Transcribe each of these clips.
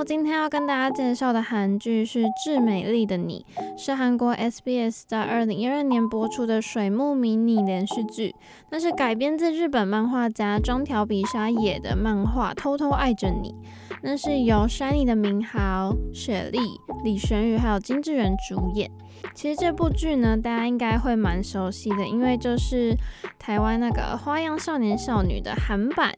我今天要跟大家介绍的韩剧是《致美丽的你》，是韩国 SBS 在二零一二年播出的水木迷你连续剧。那是改编自日本漫画家中条比沙野的漫画《偷偷爱着你》，那是由 SHINee 的名豪、雪莉、李玄宇还有金智媛主演。其实这部剧呢，大家应该会蛮熟悉的，因为就是台湾那个《花样少年少女》的韩版。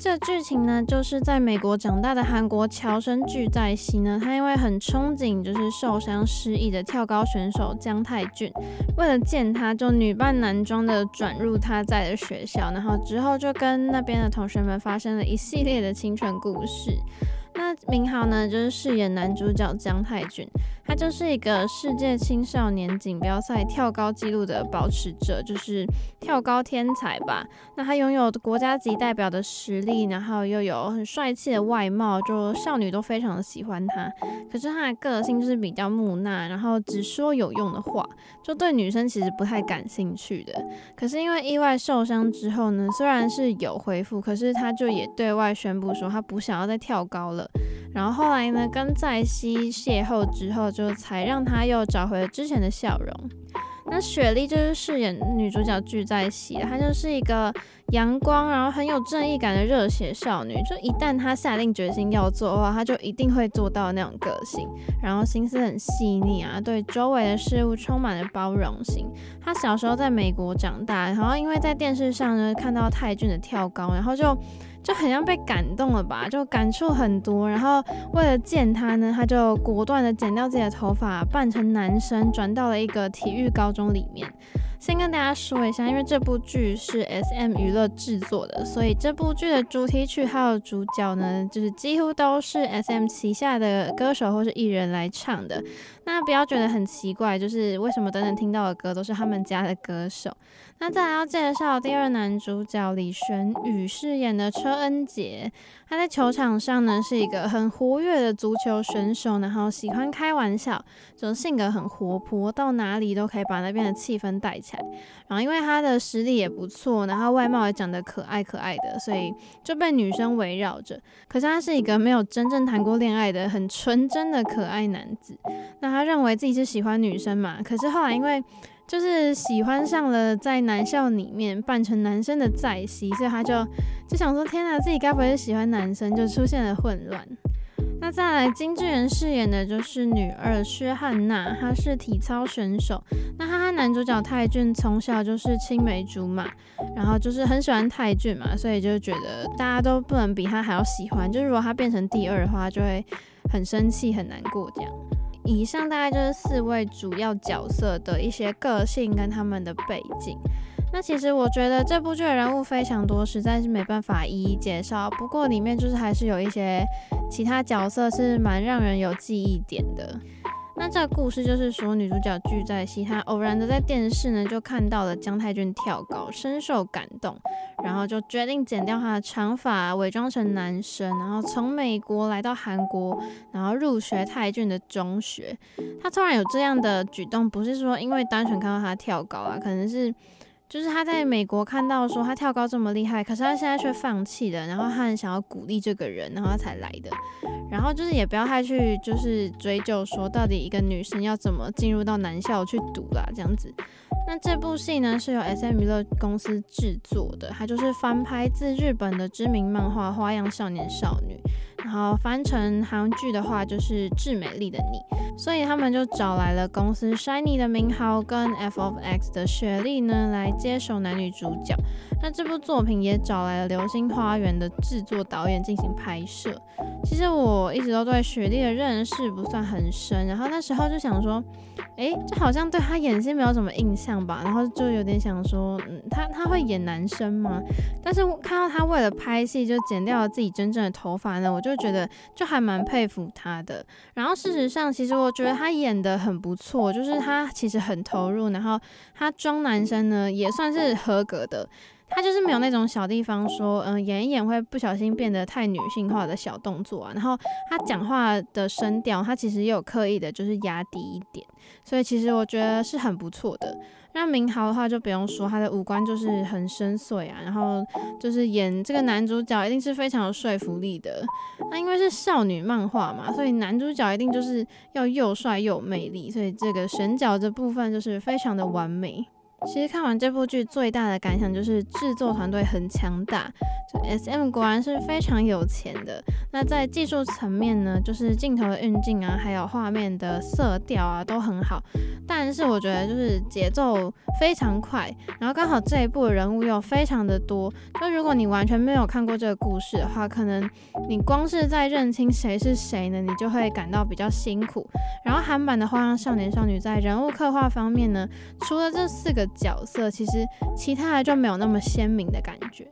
这剧情呢，就是在美国长大的韩国侨生具在熙呢，他因为很憧憬就是受伤失忆的跳高选手姜泰俊，为了见他，就女扮男装的转入他在的学校，然后之后就跟那边的同学们发生了一系列的青春故事。那明豪呢，就是饰演男主角姜泰俊，他就是一个世界青少年锦标赛跳高纪录的保持者，就是跳高天才吧。那他拥有国家级代表的实力，然后又有很帅气的外貌，就少女都非常的喜欢他。可是他的个性就是比较木讷，然后只说有用的话，就对女生其实不太感兴趣的。可是因为意外受伤之后呢，虽然是有恢复，可是他就也对外宣布说他不想要再跳高了。然后后来呢，跟在熙邂逅之后，就才让他又找回了之前的笑容。那雪莉就是饰演女主角聚在熙，她就是一个阳光，然后很有正义感的热血少女。就一旦她下定决心要做的话，她就一定会做到那种个性。然后心思很细腻啊，对周围的事物充满了包容心。她小时候在美国长大，然后因为在电视上呢看到泰俊的跳高，然后就。就很像被感动了吧，就感触很多。然后为了见他呢，他就果断的剪掉自己的头发，扮成男生，转到了一个体育高中里面。先跟大家说一下，因为这部剧是 SM 娱乐制作的，所以这部剧的主题曲还有主角呢，就是几乎都是 SM 旗下的歌手或是艺人来唱的。那不要觉得很奇怪，就是为什么等等听到的歌都是他们家的歌手。那再来要介绍第二男主角李玄宇饰演的车恩杰，他在球场上呢是一个很活跃的足球选手，然后喜欢开玩笑，就性格很活泼，到哪里都可以把那边的气氛带起然后因为他的实力也不错，然后外貌也长得可爱可爱的，所以就被女生围绕着。可是他是一个没有真正谈过恋爱的很纯真的可爱男子。那他认为自己是喜欢女生嘛，可是后来因为就是喜欢上了在男校里面扮成男生的在熙，所以他就就想说：天哪，自己该不会是喜欢男生？就出现了混乱。那再来，金智媛饰演的就是女二薛汉娜，她是体操选手。那她和男主角泰俊从小就是青梅竹马，然后就是很喜欢泰俊嘛，所以就觉得大家都不能比他还要喜欢。就是如果他变成第二的话，就会很生气、很难过这样。以上大概就是四位主要角色的一些个性跟他们的背景。那其实我觉得这部剧的人物非常多，实在是没办法一一介绍。不过里面就是还是有一些其他角色是蛮让人有记忆点的。那这个故事就是说，女主角具在熙，她偶然的在电视呢就看到了姜泰俊跳高，深受感动，然后就决定剪掉他的长发，伪装成男生，然后从美国来到韩国，然后入学泰俊的中学。他突然有这样的举动，不是说因为单纯看到他跳高啊，可能是。就是他在美国看到说他跳高这么厉害，可是他现在却放弃了，然后他很想要鼓励这个人，然后他才来的。然后就是也不要太去就是追究说到底一个女生要怎么进入到男校去读啦，这样子。那这部戏呢是由 SM 娱乐公司制作的，它就是翻拍自日本的知名漫画《花样少年少女》。然后翻成韩剧的话就是《致美丽的你》，所以他们就找来了公司 SHINee 的明豪跟 F OF X 的雪莉呢来接手男女主角。那这部作品也找来了《流星花园》的制作导演进行拍摄。其实我一直都对雪莉的认识不算很深，然后那时候就想说，哎，这好像对她演戏没有什么印象吧，然后就有点想说，嗯，她她会演男生吗？但是看到她为了拍戏就剪掉了自己真正的头发呢，我就觉得就还蛮佩服他的。然后事实上，其实我觉得他演的很不错，就是他其实很投入，然后他装男生呢也算是合格的。他就是没有那种小地方说，嗯，演一演会不小心变得太女性化的小动作啊。然后他讲话的声调，他其实也有刻意的，就是压低一点。所以其实我觉得是很不错的。那明豪的话就不用说，他的五官就是很深邃啊，然后就是演这个男主角一定是非常有说服力的。那因为是少女漫画嘛，所以男主角一定就是要又帅又有魅力，所以这个选角这部分就是非常的完美。其实看完这部剧最大的感想就是制作团队很强大，就 SM 果然是非常有钱的。那在技术层面呢，就是镜头的运镜啊，还有画面的色调啊都很好。但是我觉得就是节奏非常快，然后刚好这一部人物又非常的多。就如果你完全没有看过这个故事的话，可能你光是在认清谁是谁呢，你就会感到比较辛苦。然后韩版的《花样少年少女》在人物刻画方面呢，除了这四个。角色其实其他的就没有那么鲜明的感觉。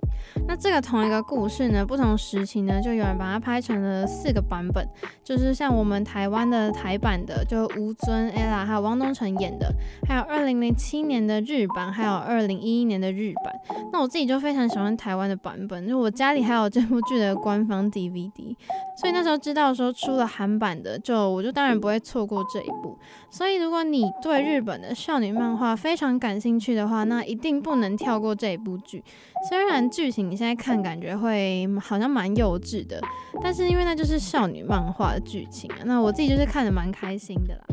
那这个同一个故事呢，不同时期呢，就有人把它拍成了四个版本，就是像我们台湾的台版的，就吴尊、ella 还有汪东城演的，还有二零零七年的日版，还有二零一一年的日版。那我自己就非常喜欢台湾的版本，就我家里还有这部剧的官方 DVD，所以那时候知道说出了韩版的，就我就当然不会错过这一部。所以如果你对日本的少女漫画非常感兴进去的话，那一定不能跳过这一部剧。虽然剧情你现在看感觉会好像蛮幼稚的，但是因为那就是少女漫画的剧情啊，那我自己就是看的蛮开心的啦。